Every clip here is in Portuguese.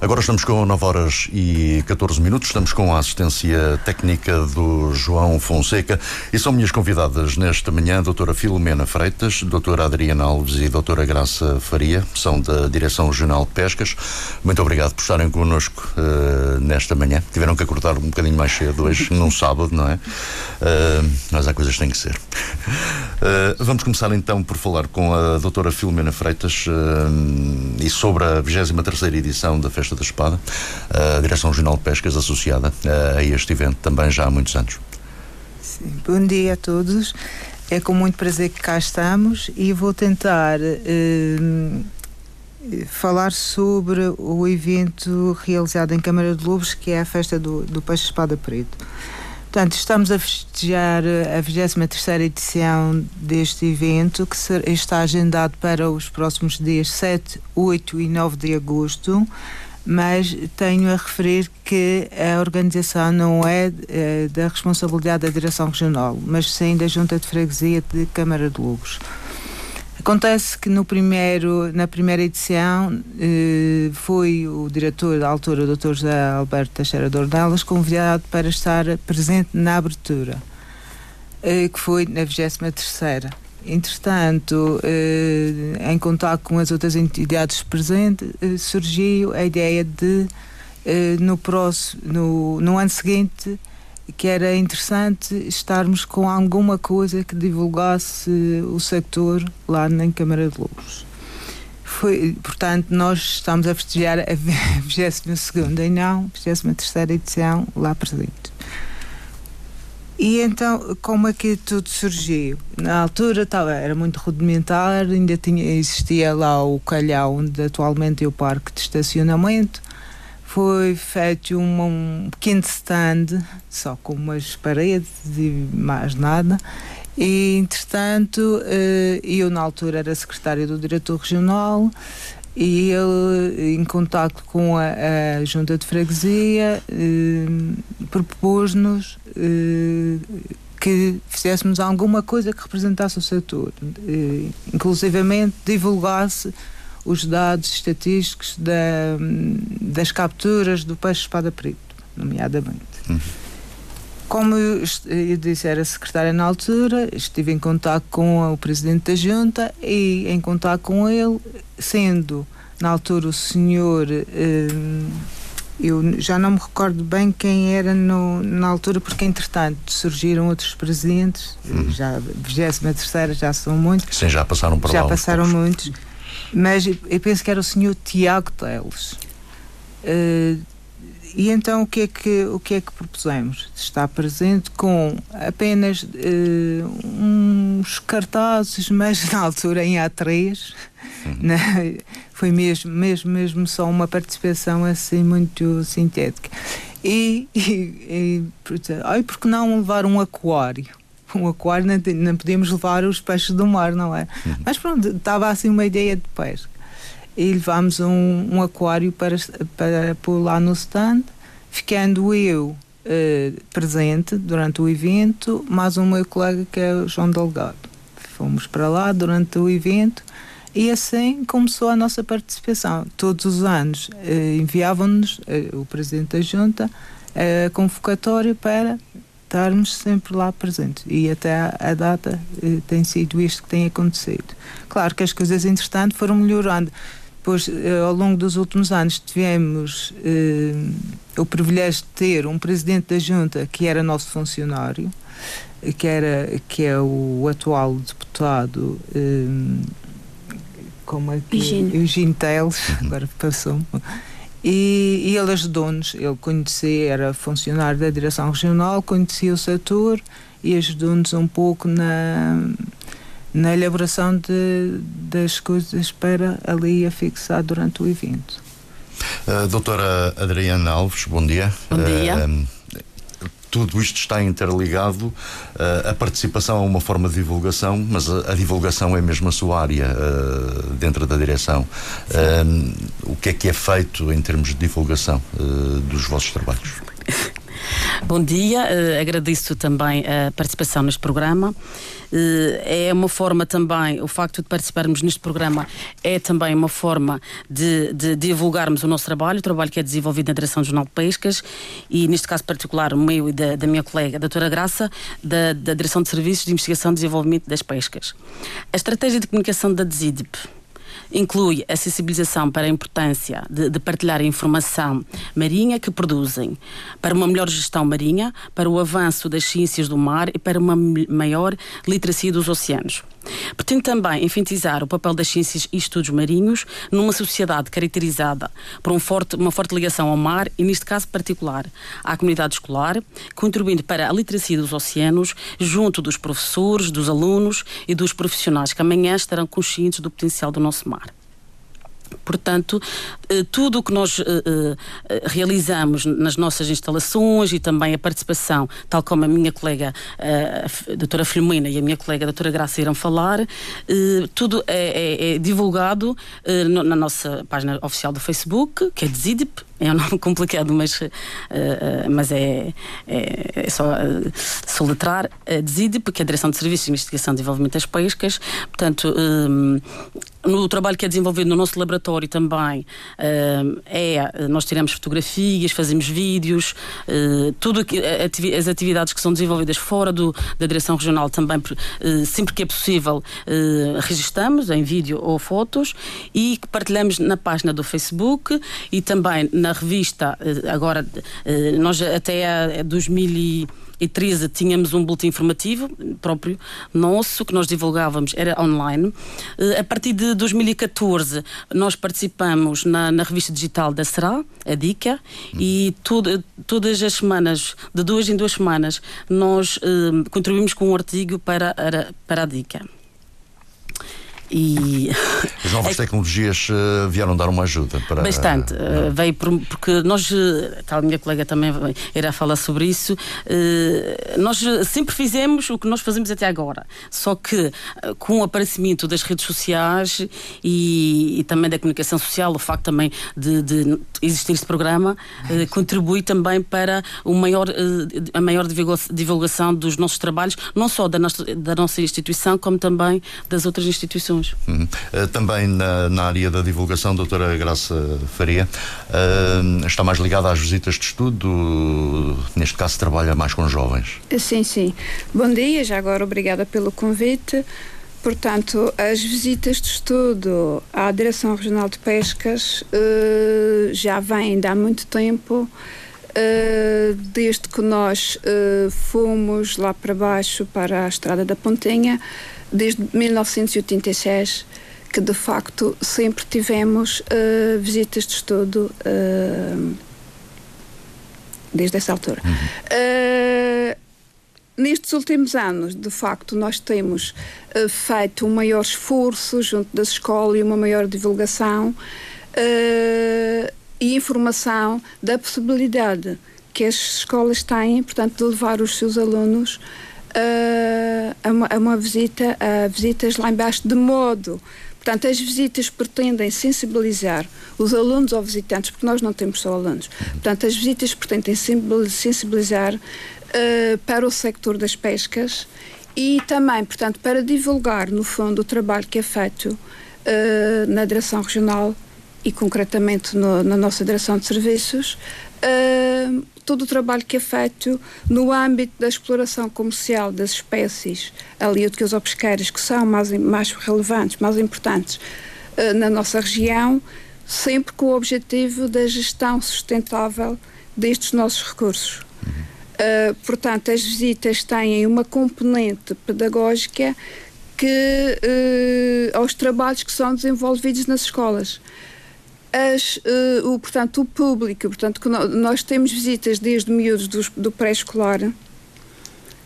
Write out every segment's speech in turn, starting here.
Agora estamos com 9 horas e 14 minutos, estamos com a assistência técnica do João Fonseca e são minhas convidadas nesta manhã a doutora Filomena Freitas, doutora Adriana Alves e doutora Graça Faria, são da Direção Regional de Pescas. Muito obrigado por estarem connosco uh, nesta manhã. Tiveram que acordar um bocadinho mais cedo hoje, num sábado, não é? Uh, mas há coisas que têm que ser. Uh, vamos começar então por falar com a doutora Filomena Freitas e sobre a 23 edição da Festa Da Espada, a Direção Regional de Pescas associada a este evento também já há muitos anos. Sim. Bom dia a todos. É com muito prazer que cá estamos e vou tentar eh, falar sobre o evento realizado em Câmara de Lobos, que é a festa do, do Peixe Espada Preto. Portanto, estamos a festejar a 23 edição deste evento, que está agendado para os próximos dias 7, 8 e 9 de agosto mas tenho a referir que a organização não é, é da responsabilidade da Direção Regional, mas sim da Junta de Freguesia de Câmara de Lugos. Acontece que no primeiro, na primeira edição eh, foi o diretor da altura, o Dr. José Alberto Teixeira de Ornelas, convidado para estar presente na abertura, eh, que foi na 23 terceira. Entretanto, eh, em contato com as outras entidades presentes, eh, surgiu a ideia de, eh, no, próximo, no, no ano seguinte, que era interessante estarmos com alguma coisa que divulgasse o sector lá na Câmara de Lobos. Foi, portanto, nós estamos a festejar a 22 e não 23 edição lá presente. E então, como é que tudo surgiu? Na altura tava, era muito rudimentar, ainda tinha, existia lá o calhau onde atualmente é o parque de estacionamento. Foi feito um, pequeno stand, só com umas paredes e mais nada. E, entretanto, eh, eu na altura era secretária do diretor regional e ele, em contato com a, a junta de freguesia, eh, propôs-nos eh, que fizéssemos alguma coisa que representasse o setor, eh, inclusivamente divulgasse os dados estatísticos da, das capturas do peixe espada preto, nomeadamente. Uhum. Como eu, eu disse, era secretária na altura, estive em contato com o presidente da junta e em contato com ele, sendo na altura o senhor. Eh, eu já não me recordo bem quem era no, na altura, porque entretanto surgiram outros presidentes, uhum. já 23 já são muitos. Sim, já passaram por já lá. Já passaram muitos, mas eu penso que era o senhor Tiago Teles. Uh, e então o que é que o que é que propusemos? Está presente com apenas uh, uns cartazes, mas na altura em A3, uhum. né? foi mesmo, mesmo, mesmo só uma participação assim muito sintética. E, e, e ai, porque não levar um aquário? Um aquário não, não podíamos levar os peixes do mar, não é? Uhum. Mas pronto, estava assim uma ideia de pesca e levámos um, um aquário para, para pôr lá no stand, ficando eu uh, presente durante o evento, mais um meu colega que é o João Delgado. Fomos para lá durante o evento e assim começou a nossa participação. Todos os anos uh, enviavam-nos, uh, o Presidente da Junta, a convocatória para estarmos sempre lá presentes. E até a, a data tem sido isto que tem acontecido. Claro que as coisas, entretanto, foram melhorando. Pois, eh, ao longo dos últimos anos, tivemos eh, o privilégio de ter um presidente da junta que era nosso funcionário, que, era, que é o atual deputado. Eh, como é que Eugênio, Eugênio Teles, agora passou e, e ele ajudou-nos, ele conhecia, era funcionário da direção regional, conhecia o setor e ajudou-nos um pouco na, na elaboração de, das coisas para ali afixar durante o evento. Uh, doutora Adriana Alves, bom dia. Bom dia. Uh, tudo isto está interligado. Uh, a participação é uma forma de divulgação, mas a, a divulgação é mesmo a sua área uh, dentro da direção. Uh, o que é que é feito em termos de divulgação dos vossos trabalhos? Bom dia, uh, agradeço também a participação neste programa. Uh, é uma forma também, o facto de participarmos neste programa é também uma forma de, de, divulgarmos o nosso trabalho, o trabalho que é desenvolvido na Direção Jornal de Pescas e, neste caso particular, o meu e da, da minha colega, a doutora Graça, da, da Direção de Serviços de Investigação e Desenvolvimento das Pescas. A estratégia de comunicação da DESIDP inclui a sensibilização para a importância de, de, partilhar a informação marinha que produzem, para uma melhor gestão marinha, para o avanço das ciências do mar e para uma maior literacia dos oceanos. Pretende também enfatizar o papel das ciências e estudos marinhos numa sociedade caracterizada por um forte, uma forte ligação ao mar e, neste caso particular, à comunidade escolar, contribuindo para a literacia dos oceanos junto dos professores, dos alunos e dos profissionais que amanhã estarão conscientes do potencial do nosso mar. Portanto, eh, tudo o que nós eh, eh, realizamos nas nossas instalações e também a participação, tal como a minha colega a doutora Filomena e a minha colega a doutora Graça irão falar, tudo é, é, é divulgado na nossa página oficial do Facebook, que é DZIDP, é um nome complicado, mas, uh, uh, mas é, é, é só uh, soletrar uh, DZIDP, que é a Direção de Serviços de Investigação e Desenvolvimento das Pescas. Portanto, um, no trabalho que é desenvolvido no nosso laboratório também, uh, é, nós tiramos fotografias, fazemos vídeos, uh, tudo ativi as atividades que são desenvolvidas fora do, da direção regional também, uh, sempre que é possível, registramos em vídeo ou fotos e partilhamos na página do Facebook e também na revista, agora nós até 2000 e 13 tínhamos um boletim informativo próprio nosso que nós divulgávamos, era online. Eh, a partir de 2014 nós participamos na, na revista digital da Será, a Dica, e tudo, todas as semanas, de duas em duas semanas, nós eh, contribuímos com um artigo para, para a Dica. E as novas é, tecnologias uh, vieram dar uma ajuda para bastante uh, veio por, porque nós eh, tal minha colega também irá falar sobre isso uh, nós sempre fizemos o que nós fazemos até agora. Só que com o aparecimento das redes sociais e, e também da comunicação social o facto também de, de existir este programa contribui também para o maior a maior divulgação dos nossos trabalhos não só da nossa, da nossa instituição como também das outras instituições Uhum. Uh, também na, na, área da divulgação, doutora Graça Faria, uh, está mais ligada às visitas de estudo, neste caso trabalha mais com jovens. Sim, sim. Bom dia, já agora obrigada pelo convite. Portanto, as visitas de estudo à Direção Regional de Pescas uh, já vêm de há muito tempo. Uh, desde que nós uh, fomos lá para baixo para a Estrada da Pontinha, desde 1986 que de facto sempre tivemos uh, visitas de estudo uh, desde essa altura. Uhum. Uh, nestes últimos anos, de facto, nós temos feito um maior esforço junto da escola e uma maior divulgação e informação da possibilidade que as escolas têm, portanto, de levar os seus alunos a, uma, a uma visita, a visitas lá embaixo, de modo Portanto, as visitas pretendem sensibilizar os alunos ou visitantes, porque nós não temos só alunos. Portanto, as visitas pretendem sensibilizar uh, para o sector das pescas e também, portanto, para divulgar, no fundo, o trabalho que é feito uh, na direção regional e concretamente no, na nossa direção de serviços, uh, todo o trabalho que é feito no âmbito da exploração comercial das espécies pesqueiras que são mais, mais relevantes, mais importantes uh, na nossa região, sempre com o objetivo da gestão sustentável destes nossos recursos. Uh, portanto, as visitas têm uma componente pedagógica que aos trabalhos que são desenvolvidos nas escolas as, uh, o, portanto, o público, portanto, nós temos visitas desde miúdos do, do pré-escolar,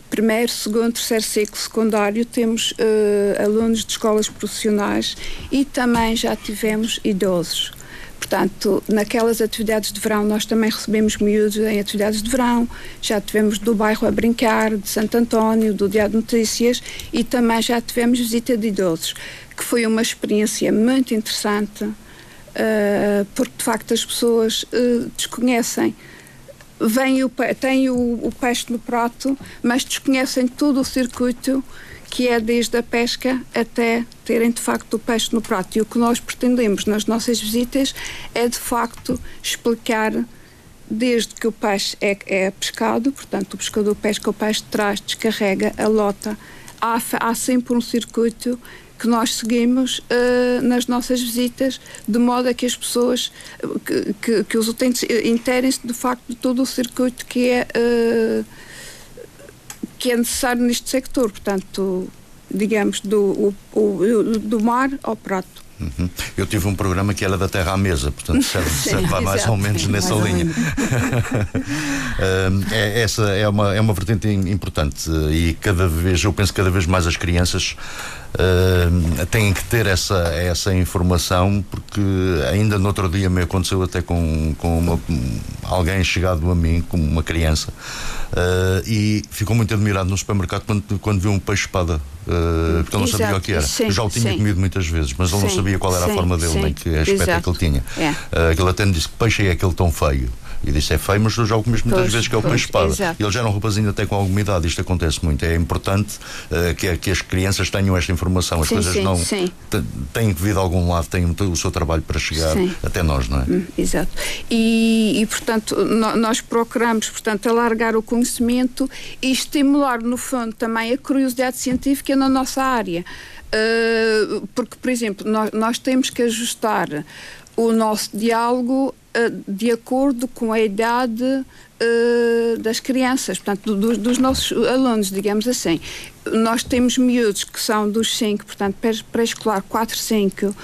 primeiro, segundo, terceiro ciclo secundário, temos uh, alunos de escolas profissionais e também já tivemos idosos. Portanto, naquelas atividades de verão, nós também recebemos miúdos em atividades de verão, já tivemos do bairro a brincar, de Santo António, do Dia de Notícias e também já tivemos visita de idosos, que foi uma experiência muito interessante uh, porque de facto as pessoas uh, desconhecem vem o, têm o, o peixe no prato, mas desconhecem todo o circuito que é desde a pesca até terem de facto o peixe no prato. E o que nós pretendemos nas nossas visitas é de facto explicar desde que o peixe é, é pescado, portanto o pescador pesca o peixe, traz, descarrega, a lota. Há, há sempre um circuito que nós seguimos uh, nas nossas visitas, de modo a que as pessoas, que, que, que os utentes interem-se de facto de todo o circuito que é, uh, que é necessário neste sector. Portanto, digamos, do, o, o, do mar ao prato. Uhum. Eu tive um programa que era da terra à mesa, portanto serve, serve Sim, mais ou menos nessa linha. é, essa é uma, é uma vertente importante e cada vez, eu penso cada vez mais as crianças uh, têm que ter essa, essa informação, porque ainda no outro dia me aconteceu até com, com uma, alguém chegado a mim, como uma criança, uh, e ficou muito admirado no supermercado quando, quando viu um peixe-espada. Uh, porque ele não sabia o que era. Sim, já o tinha sim. comido muitas vezes, mas ele sim, não sabia qual era a forma dele, nem que aspecto é que ele tinha. É. Uh, aquele até me disse que peixe é aquele tão feio. E disse: é feio, mas eu já o comeste muitas pois, vezes, que é o peixe-espada. Ele já era um rapazinho até com alguma idade, isto acontece muito. É importante uh, que, que as crianças tenham esta informação. As sim, coisas sim, não. Sim. têm que vir de algum lado, têm o seu trabalho para chegar sim. até nós, não é? Hum, exato. E, e portanto, no, nós procuramos, portanto, alargar o conhecimento e estimular, no fundo, também a curiosidade científica na nossa área. Uh, porque, por exemplo, nós, nós temos que ajustar o nosso diálogo de acordo com a idade uh, das crianças, portanto, do, dos nossos alunos, digamos assim. Nós temos miúdos que são dos 5, portanto, pré-escolar 4, 5,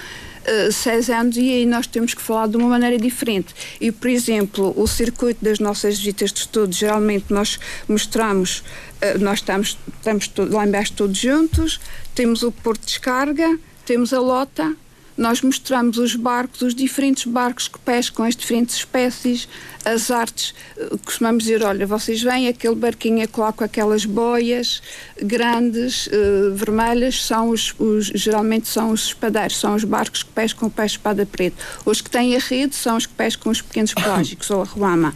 6 anos e aí nós temos que falar de uma maneira diferente. E, por exemplo, o circuito das nossas visitas de estudo, geralmente nós mostramos, uh, nós estamos, estamos lá embaixo todos juntos, temos o porto de descarga, temos a lota, nós mostramos os barcos, os diferentes barcos que pescam as diferentes espécies, as artes. Eh, costumamos dizer: olha, vocês vêm, aquele barquinho é coloca aquelas boias grandes, uh, vermelhas, são os, os, geralmente são os espadeiros, são os barcos que pescam o peixe espada preto. Os que têm a rede são os que pescam os pequenos pelágicos ou a ruama.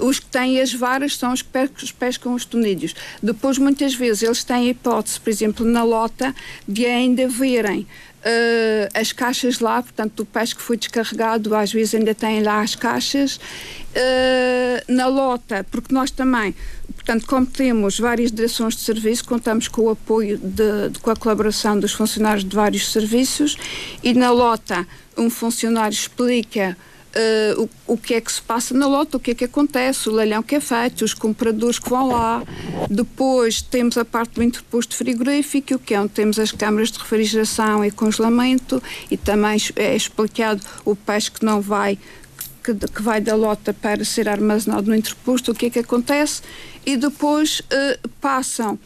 Uh, os que têm as varas são os que pescam os tonídeos. Depois, muitas vezes, eles têm a hipótese, por exemplo, na lota, de ainda verem Uh, as caixas lá, portanto, do peixe que foi descarregado, às vezes ainda tem lá as caixas. Uh, na lota, porque nós também, portanto, como temos várias direções de serviço, contamos com o apoio, de, de, com a colaboração dos funcionários de vários serviços e na lota um funcionário explica uh, o, o que é que se passa na lota, o que é que acontece, o leilão que é feito, os compradores que vão lá. Depois temos a parte do interposto frigorífico, que é onde temos as câmaras de refrigeração e congelamento, e também é explicado o peixe que não vai que, que, vai da lota para ser armazenado no interposto, o que é que acontece, e depois uh, passam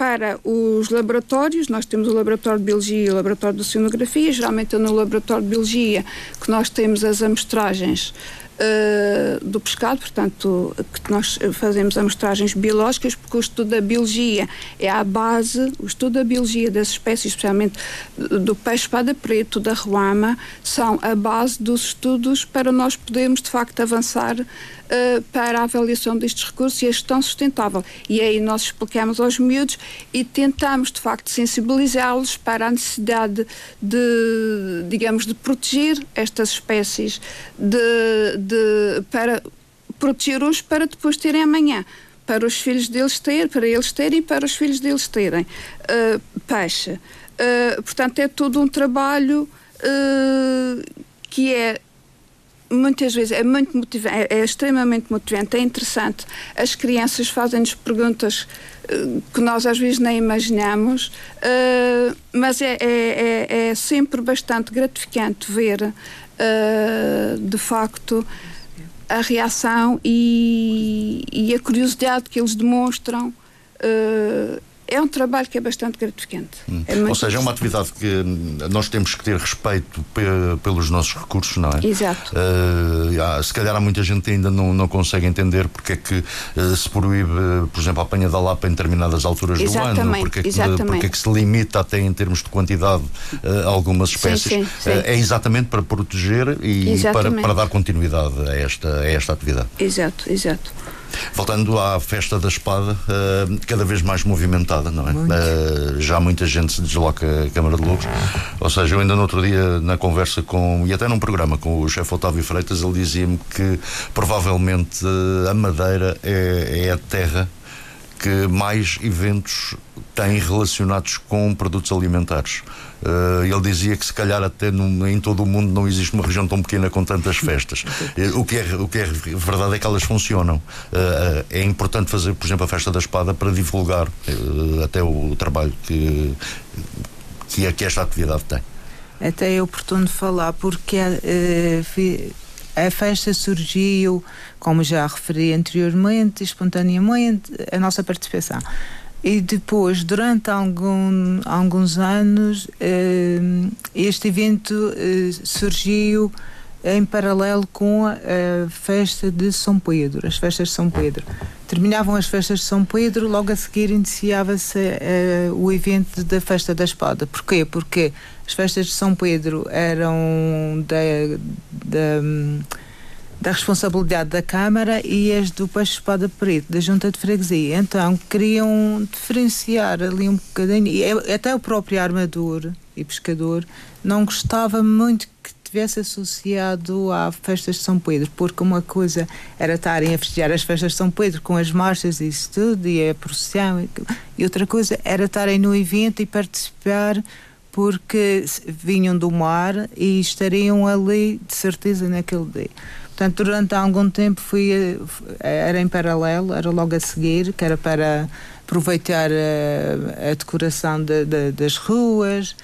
para os laboratórios, nós temos o laboratório de biologia e o laboratório de oceanografia, geralmente é no laboratório de biologia que nós temos as amostragens uh, do pescado, portanto, que nós fazemos amostragens biológicas, porque o estudo da biologia é a base, o estudo da biologia das espécies, especialmente do peixe espada preto, da ruama, são a base dos estudos para nós podermos, de facto, avançar uh, para a avaliação destes recursos e a gestão sustentável. E aí nós explicamos aos miúdos e tentamos, de facto, sensibilizá-los para a necessidade de, digamos, de proteger estas espécies, de, de, para proteger hoje para depois terem amanhã para os filhos deles terem, para eles terem e para os filhos deles terem uh, peixe. Uh, portanto, é todo um trabalho uh, que é muitas vezes é muito motivante, é, é, extremamente motivante, é interessante. As crianças fazem-nos perguntas uh, que nós às vezes nem imaginamos, uh, mas é, é, é, é, sempre bastante gratificante ver, uh, de facto, a reação e, e, a curiosidade que eles demonstram é um trabalho que é bastante gratificante. Hum. É Ou seja, é uma atividade que nós temos que ter respeito pe pelos nossos recursos, não é? Exato. Uh, se calhar há muita gente que ainda não, não consegue entender porque é que uh, se proíbe, por exemplo, a apanha da lapa em determinadas alturas exatamente, do ano, porque é, que, porque é que se limita até em termos de quantidade uh, algumas espécies. Sim, sim, sim. é exatamente para proteger e para, para, dar continuidade a esta, a esta atividade. Exato, exato. Voltando à festa da espada, uh, cada vez mais movimentada, não é? Uh, já muita gente se desloca a Câmara de Lobos. Ou seja, eu ainda no outro dia, na conversa com, e até num programa com o chefe Otávio Freitas, ele dizia-me que provavelmente uh, a Madeira é, é a terra que mais eventos tem relacionados com produtos alimentares. Uh, ele dizia que se calhar até no, em todo o mundo não existe uma região tão pequena com tantas festas. Uh, o, que é, o que é verdade é que elas funcionam. Uh, é importante fazer, por exemplo, a festa da espada para divulgar até o, o trabalho que, que, é, que esta atividade tem. Até é oportuno falar porque a festa surgiu, como já referi anteriormente, espontaneamente, a nossa participação. E depois, durante algum, alguns anos, eh, este evento eh, surgiu em paralelo com a, festa de São Pedro, as festas de São Pedro. Terminavam as festas de São Pedro, logo a seguir iniciava-se uh, o evento da Festa da Espada. Porquê? Porque as festas de São Pedro eram da, da da responsabilidade da Câmara e as do Peixe Espada Preto, da Junta de Freguesia. Então queriam diferenciar ali um bocadinho, e até o próprio armador e pescador não gostava muito que tivesse associado à festas de São Pedro, porque uma coisa era estarem a festejar as festas de São Pedro com as marchas e isso tudo, e a procissão, e outra coisa era estarem no evento e participar porque vinham do mar e estariam ali de certeza naquele dia. Portanto, durante algum tempo fui, eh, era em paralelo, era logo a seguir, que era para aproveitar a, eh, a decoração de, de, das ruas,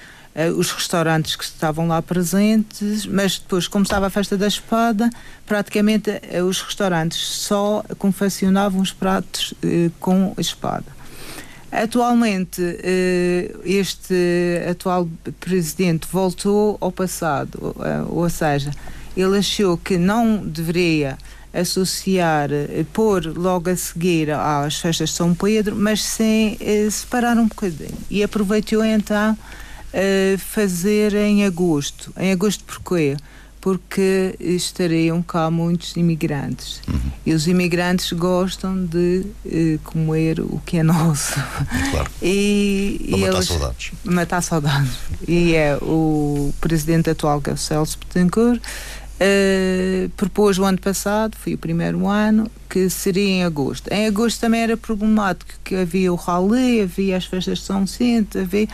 os restaurantes que estavam lá presentes, mas depois, como estava a festa da espada, praticamente uh, os restaurantes só confeccionavam os pratos uh, com espada. Atualmente, este atual presidente voltou ao passado, ou seja, ele achou que não deveria associar, eh, pôr logo a seguir às festas de São Pedro, mas sem eh, separar um bocadinho. E aproveitou então eh, fazer em agosto. Em agosto porquê? Porque estariam cá muitos imigrantes. Uhum. E os imigrantes gostam de eh, comer o que é nosso. Claro. E, Para e matar eles, saudades. Matar saudades. E é o presidente atual, que é o Celso Betancourt, Uh, propôs o ano passado, foi o primeiro ano, que seria em agosto. Em agosto também era problemático, que havia o rally, havia as festas de São Vicente, havia,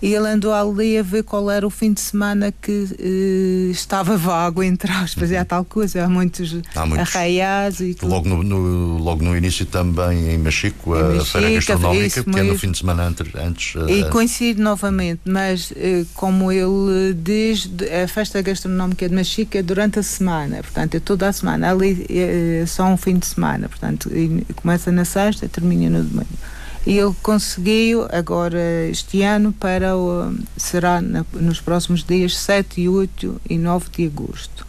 e ele andou ali a ver qual era o fim de semana que uh, estava vago, entre aspas, é tal coisa, há muitos, há muitos arraiais e tudo. Logo no, no, logo no início também em Machico, em a feira gastronómica, isso, que é no fim de semana antes. antes e uh, coincide novamente, mas uh, como ele, desde a festa gastronómica de Machico é durante a semana, portanto é toda a semana, ali é só um fim de semana, portanto começa na sexta termina no domingo. E ele conseguiu agora este ano para o, será na, nos próximos dias 7, 8 e 9 de agosto.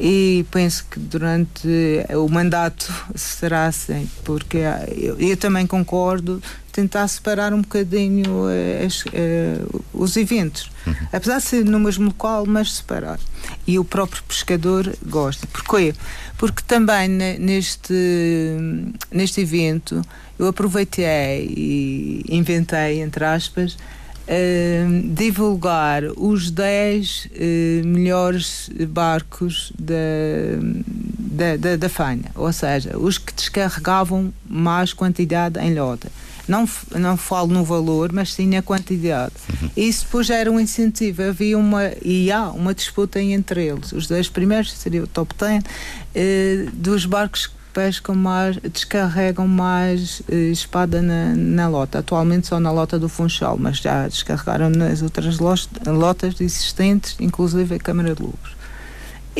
E penso que durante o mandato será assim, porque eu, eu também concordo tentar separar um bocadinho as, uh, os eventos. Uhum. Apesar de ser no mesmo local, mas separar. E o próprio pescador gosta. Porquê? Porque também neste, neste evento eu aproveitei e inventei, entre aspas, uh, divulgar os 10 uh, eh, melhores barcos da, da, da, da Fanha, ou seja, os que descarregavam mais quantidade em lota. Não, não falo no valor, mas sim na quantidade. Uhum. Isso depois era um incentivo. Havia uma, e há uma disputa entre eles. Os 10 primeiros, seria o top 10, eh, dos barcos pescam mais, descarregam mais eh, espada na, na, lota. Atualmente só na lota do Funchal, mas já descarregaram nas outras lotas existentes, inclusive a Câmara de Lobos.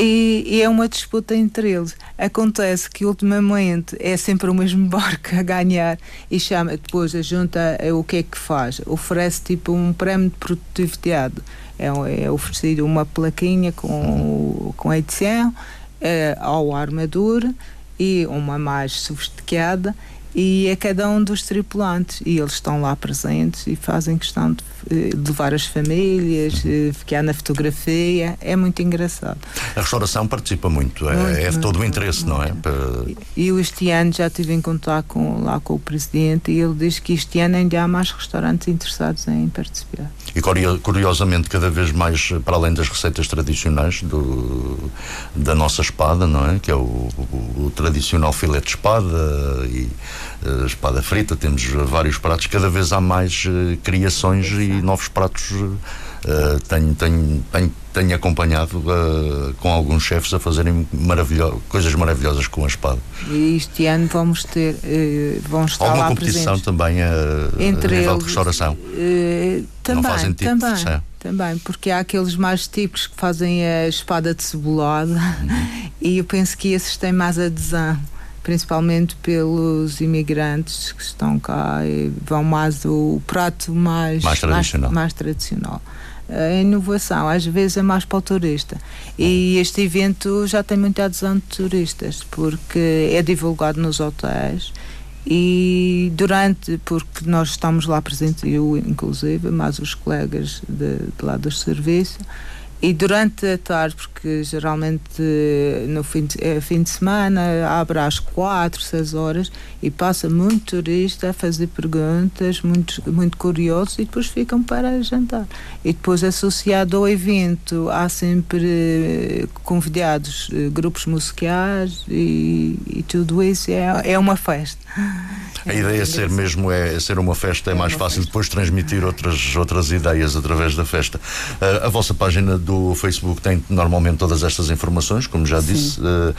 E, e, é uma disputa entre eles. Acontece que ultimamente é sempre o mesmo barco a ganhar e chama depois a junta é o que é que faz? Oferece tipo um prémio de produtividade. É, é oferecido uma plaquinha com, com edição é, ao armador e uma mais sofisticada e a cada um dos tripulantes e eles estão lá presentes e fazem questão de de levar as famílias, ficar na fotografia, é muito engraçado. A restauração participa muito, é, muito, é de todo o interesse, muito, não é? Para... E este ano já estive em contato com, lá com o presidente e ele diz que este ano ainda há mais restaurantes interessados em participar. E curiosamente, cada vez mais, para além das receitas tradicionais do, da nossa espada, não é? Que é o, o, o tradicional filete de espada e espada frita, temos vários pratos, cada vez há mais uh, criações e novos pratos. Uh, tenho, tenho, tenho, tenho acompanhado uh, com alguns chefes a fazerem maravilho coisas maravilhosas com a espada. E este ano vamos ter, uh, vamos estar Alguma lá competição presentes. também Entre a nível eles, de restauração? também, Não fazem tipo também, de também, porque há aqueles mais tipos que fazem a espada de cebolada uhum. e eu penso que esses têm mais adesão principalmente pelos imigrantes que estão cá e vão mais o prato mais, mais tradicional. Mais, mais tradicional. A inovação às vezes é mais para o turista e este evento já tem muita adesão de turistas porque é divulgado nos hotéis e durante, porque nós estamos lá presentes, eu inclusive, mais os colegas de, de lá do serviço, e durante a tarde, porque geralmente no fim de, é fim de semana, abre às quatro, seis horas e passa muito turista a fazer perguntas, muito, muito curiosos e depois ficam para jantar. E depois, associado ao evento, há sempre eh, convidados, eh, grupos musicais e, e tudo isso é, é uma festa. A ideia é ser mesmo é ser uma festa, é, é mais fácil depois transmitir outras, outras ideias através da festa. Uh, a vossa página do Facebook tem normalmente todas estas informações, como já disse. Uh, uh,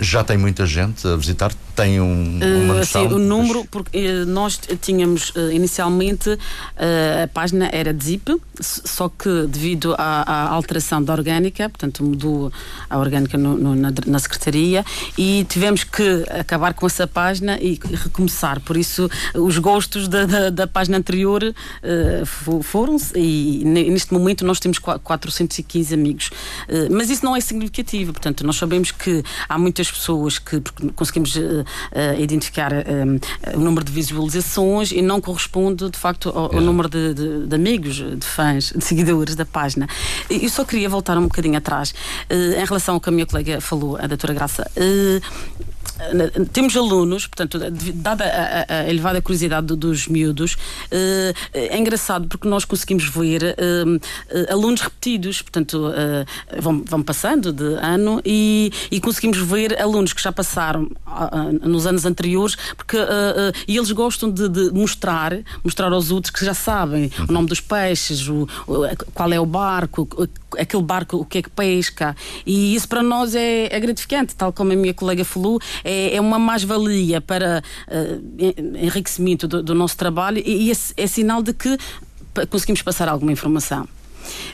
já tem muita gente a visitar? Tem um, uma noção? Sim, o número, porque nós tínhamos inicialmente a página era de zip, só que devido à, à alteração da orgânica, portanto mudou a orgânica no, no, na, na secretaria e tivemos que acabar com essa página e recomeçar. Por isso, os gostos da, da, da página anterior uh, foram-se e neste momento nós temos 415 amigos. Uh, mas isso não é significativo, portanto, nós sabemos que há muitas pessoas que conseguimos uh, identificar o número de visualizações e não corresponde, de facto, ao, ao número de, de, de, amigos, de fãs, de seguidores da página. Eu só queria voltar um bocadinho atrás em relação ao que a minha colega falou, a doutora Graça temos alunos, portanto, dada a, a, a elevada curiosidade dos miúdos, eh, é engraçado porque nós conseguimos ver eh, eh, alunos repetidos, portanto, vão, vão passando de ano e, e conseguimos ver alunos que já passaram nos anos anteriores, porque e eles gostam de, de, mostrar, mostrar aos outros que já sabem o nome dos peixes, o, qual é o barco, aquele barco, o que é que pesca, e isso para nós é, é gratificante, tal como a minha colega falou, é, é uma mais-valia para uh, enriquecimento do, do, nosso trabalho e, e é, é sinal de que conseguimos passar alguma informação.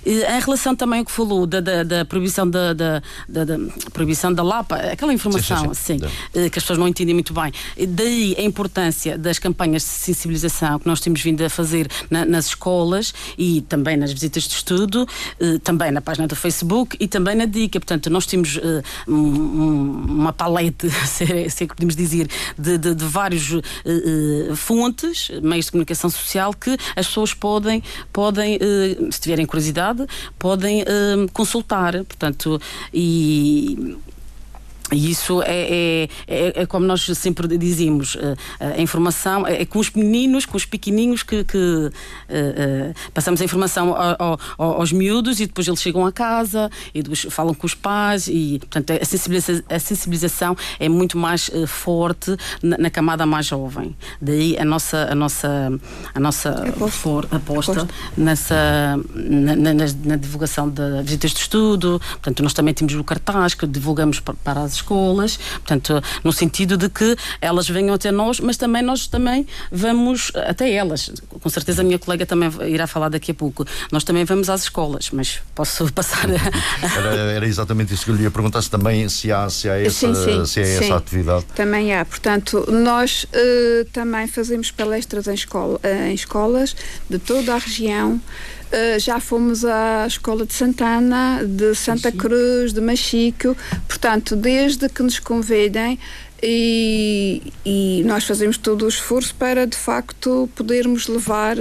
Em relação também ao que falou da, da, da proibição da, da, da, proibição da Lapa, aquela informação sim, sim, sim. Eh, que as pessoas não entendem muito bem. Daí a importância das campanhas de sensibilização que nós temos vindo a fazer na, nas escolas e também nas visitas de estudo, eh, também na página do Facebook e também na Dica. Portanto, nós temos um, uma palete, se é, se é que podemos dizer, de, de, de vários fontes, meios de comunicação social que as pessoas podem, podem se tiverem curiosidade, curiosidade, podem uh, consultar. Portanto, e e isso é, é, é, é, como nós sempre dizemos, eh, a informação é, é, com os meninos, com os pequenininhos que, que uh, passamos a informação ao, ao, aos miúdos e depois eles chegam a casa e depois falam com os pais e portanto a sensibilização, a sensibilização é muito mais forte na, na, camada mais jovem. Daí a nossa a nossa a nossa aposta, aposta nessa na, na, na, divulgação de visitas de estudo. Portanto nós também temos o cartaz que divulgamos para, para as escolas, portanto, no sentido de que elas venham até nós, mas também nós também vamos até elas. Com certeza a minha colega também irá falar daqui a pouco. Nós também vamos às escolas, mas posso passar a... era, era exatamente isso que eu lhe ia perguntar, se também se há, se há essa, sim, sim, se há essa atividade. Também há, portanto, nós uh, também fazemos palestras em, escola, uh, em escolas de toda a região. Uh, já fomos à Escola de Santana, de Santa Cruz, de Machico, portanto, desde que nos convidem, e, e, nós fazemos todo o esforço para de facto podermos levar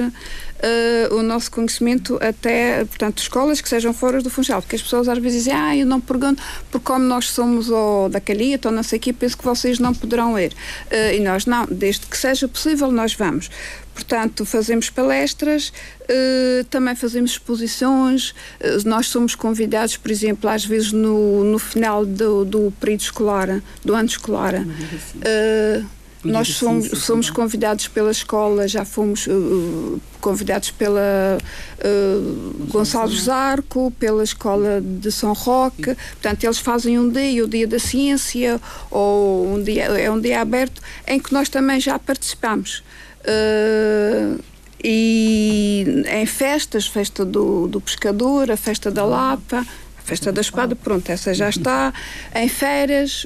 uh, o nosso conhecimento até, portanto, escolas que sejam fora do Funchal, porque as pessoas às vezes dizem, ah, eu não pergunto, porque como nós somos ou da Calheta ou não sei o quê, penso que vocês não poderão ir. Uh, e nós não, desde que seja possível nós vamos. Portanto, fazemos palestras, uh, também fazemos exposições. Uh, nós somos convidados, por exemplo, às vezes no, no final do, do período escolar, do ano escolar. Uh, nós somos, somos convidados pela escola, já fomos uh, convidados pela uh, Gonçalves Arco, pela escola de São Roque. Portanto, eles fazem um dia, o dia da ciência, ou um dia, é um dia aberto, em que nós também já participamos. Uh, e em festas, festa do, do pescador, a festa da Lapa, a festa da espada, pronto, essa já está. Em feiras,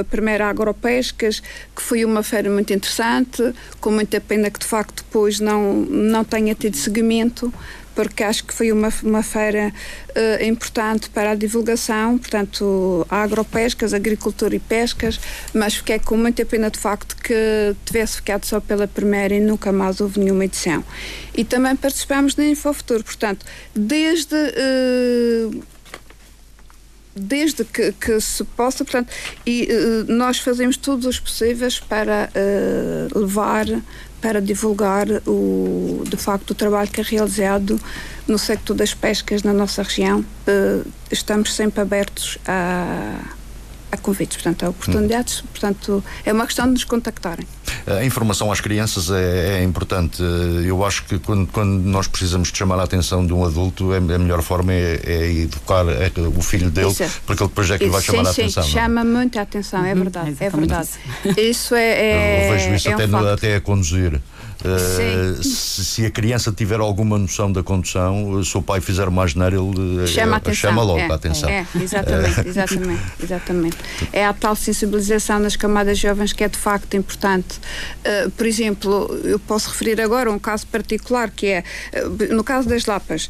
a primeira Agropescas, que foi uma feira muito interessante, com muita pena que de facto depois não, não tenha tido seguimento porque acho que foi uma, uma feira uh, importante para a divulgação, portanto, agropescas, agricultura e pescas, mas fiquei com muita pena de facto que tivesse ficado só pela primeira e nunca mais houve nenhuma edição. E também participamos na Infofuturo, portanto, desde. Uh, desde que, que, se possa, portanto, e uh, nós fazemos todos os possíveis para uh, levar para divulgar o, de facto o trabalho que é realizado no sector das pescas na nossa região. Uh, estamos sempre abertos a, a convites, portanto, a oportunidades. Hum. Portanto, é uma questão de nos contactarem. A informação às crianças é, é importante. Eu acho que quando, quando, nós precisamos de chamar a atenção de um adulto, a, a melhor forma é, é educar é, o filho dele, Isso. porque ele depois é que lhe vai chamar sim, a atenção. Sim, é? chama muito a atenção, é uhum. verdade. É, verdade. Isso é. é Eu vejo isso até, um no, até a conduzir. Uh, se, se, a criança tiver alguma noção da condução, se o pai fizer uma asneira, ele chama, uh, chama logo é, a atenção. É, exatamente, exatamente, exatamente. É a tal sensibilização nas camadas jovens que é de facto importante. Uh, por exemplo, eu posso referir agora um caso particular que é, no caso das lapas,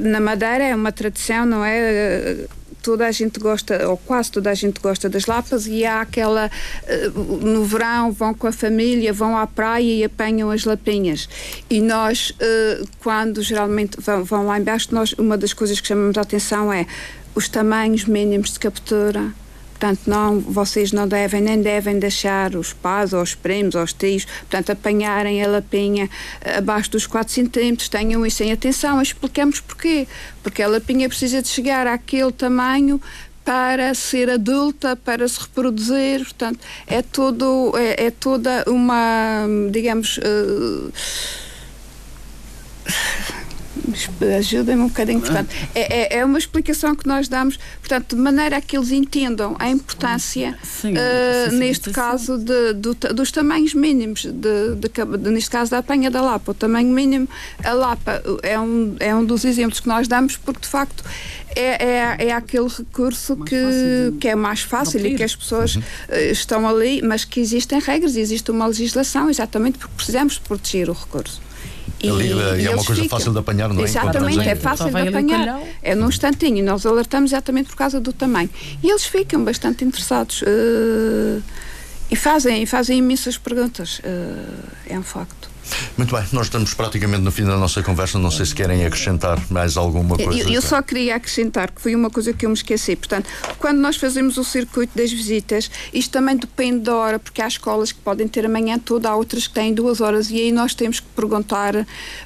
na Madeira é uma tradição, não é? Toda a gente gosta, ou quase toda a gente gosta das lapas, e há aquela. Eh, no verão vão com a família, vão à praia e apanham as lapinhas. E nós, eh, quando geralmente vão lá embaixo, nós, uma das coisas que chamamos a atenção é os tamanhos mínimos de captura Portanto, não, vocês não devem, nem devem deixar os pais os primos os tios, portanto, apanharem a lapinha eh, abaixo dos 4 centímetros, tenham isso em atenção, explicamos porquê. Porque a lapinha precisa de chegar àquele tamanho para ser adulta, para se reproduzir, portanto, é, todo, é, é toda uma, digamos... Uh, ajuda-me um bocadinho. Portanto, é, é, é, uma explicação que nós damos, portanto, de maneira a que eles entendam a importância, sim, uh, neste caso, de, do, dos tamanhos mínimos, de, de, de, neste caso da apanha da Lapa. O tamanho mínimo, a Lapa é um, é um dos exemplos que nós damos, porque de facto é, é, é aquele recurso que, que é mais fácil e que as pessoas uhum. Eh, estão ali, mas que existem regras, existe uma legislação, exatamente porque precisamos proteger o recurso. E, Ali, e é uma coisa ficam. fácil de apanhar, não é? Exatamente, é fácil de apanhar. É num instantinho. Nós alertamos exatamente por causa do tamanho. E eles ficam bastante interessados. Uh, e fazem, fazem imensas perguntas. Uh, é um facto. Muito bem, nós estamos praticamente no fim da nossa conversa. Não sei se querem acrescentar mais alguma coisa. Eu, eu, só queria acrescentar que foi uma coisa que eu me esqueci. Portanto, quando nós fazemos o circuito das visitas, isto também depende da hora, porque há escolas que podem ter amanhã toda, há outras que têm duas horas, e aí nós temos que perguntar: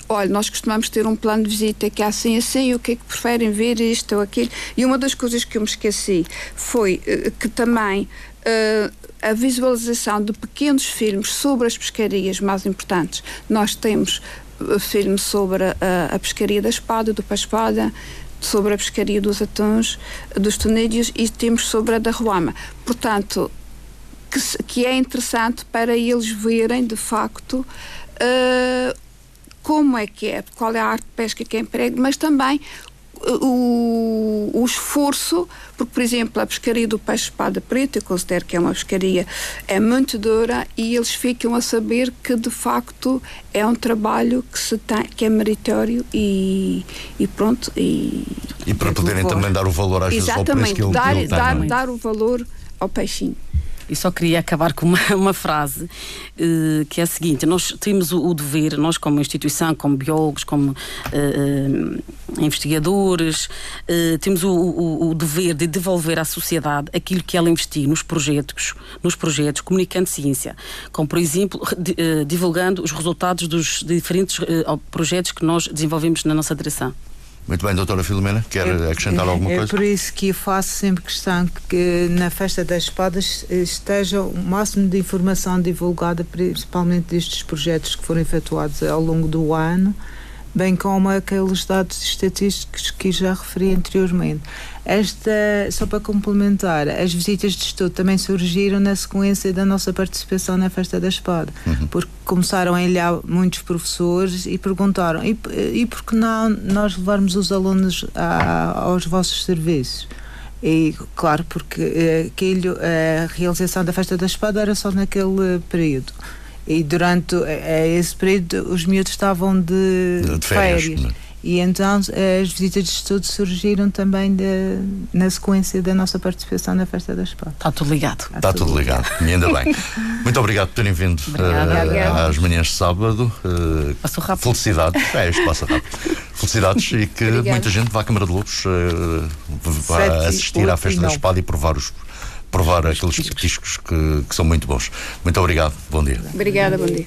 olha, nós costumamos ter um plano de visita que é assim, assim, o que é que preferem ver, isto ou aquilo. E uma das coisas que eu me esqueci foi uh, que também. Uh, a visualização de pequenos filmes sobre as pescarias mais importantes. Nós temos uh, filmes sobre a, a pescaria da espada, do Paspada, sobre a pescaria dos atuns, dos tonédios e temos sobre a da Ruama. Portanto, que, que é interessante para eles verem de facto uh, como é que é, qual é a arte de pesca que é emprego, mas também o, o, esforço, porque, por exemplo, a pescaria do peixe espada preta, eu considero que é uma pescaria é muito dura e eles ficam a saber que, de facto, é um trabalho que, se tem, que é meritório e, e pronto. E, e para poderem também dar o valor às vezes ao preço que ele, dar, ele dar, dar o valor ao peixinho. E só queria acabar com uma, uma frase uh, que é a seguinte: nós temos o, o, dever, nós como instituição, como biólogos, como uh, investigadores, temos o, o, o, dever de devolver à sociedade aquilo que ela investiu nos projetos, nos projetos comunicando ciência, como por exemplo divulgando os resultados dos diferentes projetos que nós desenvolvemos na nossa direção. Muito bem, doutora Filomena, quer é, acrescentar alguma é, coisa? É por isso que eu faço sempre questão que na Festa das Espadas esteja o máximo de informação divulgada, principalmente destes projetos que foram efetuados ao longo do ano, bem como aqueles dados estatísticos que já referi anteriormente. Esta, só para complementar, as visitas de estudo também surgiram na sequência da nossa participação na Festa da Espada, uhum. porque começaram a ilhar muitos professores e perguntaram: e, e por que não nós levarmos os alunos a, aos vossos serviços? E claro, porque eh, aquilo, a realização da Festa da Espada era só naquele período. E durante eh, esse período os miúdos estavam de, de férias. férias. É? E então as visitas de estudo surgiram também de, na sequência da nossa participação na Festa da Espada. Está tudo ligado. Está, Está tudo ligado. ligado. E ainda bem. Muito obrigado por terem vindo uh, às manhãs de sábado. Uh, Passou rápido. Felicidades. É, isto passa rápido. Felicidades e que Obrigada. muita gente vá à Câmara de Lobos uh, vá assistir à Festa da Espada e provar os provar aqueles petiscos que, que, são muito bons. Muito obrigado. Bom dia. Obrigada, bom dia.